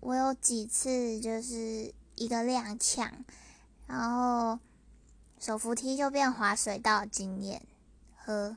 我有几次就是一个踉跄然后手扶梯就变滑水道经验呵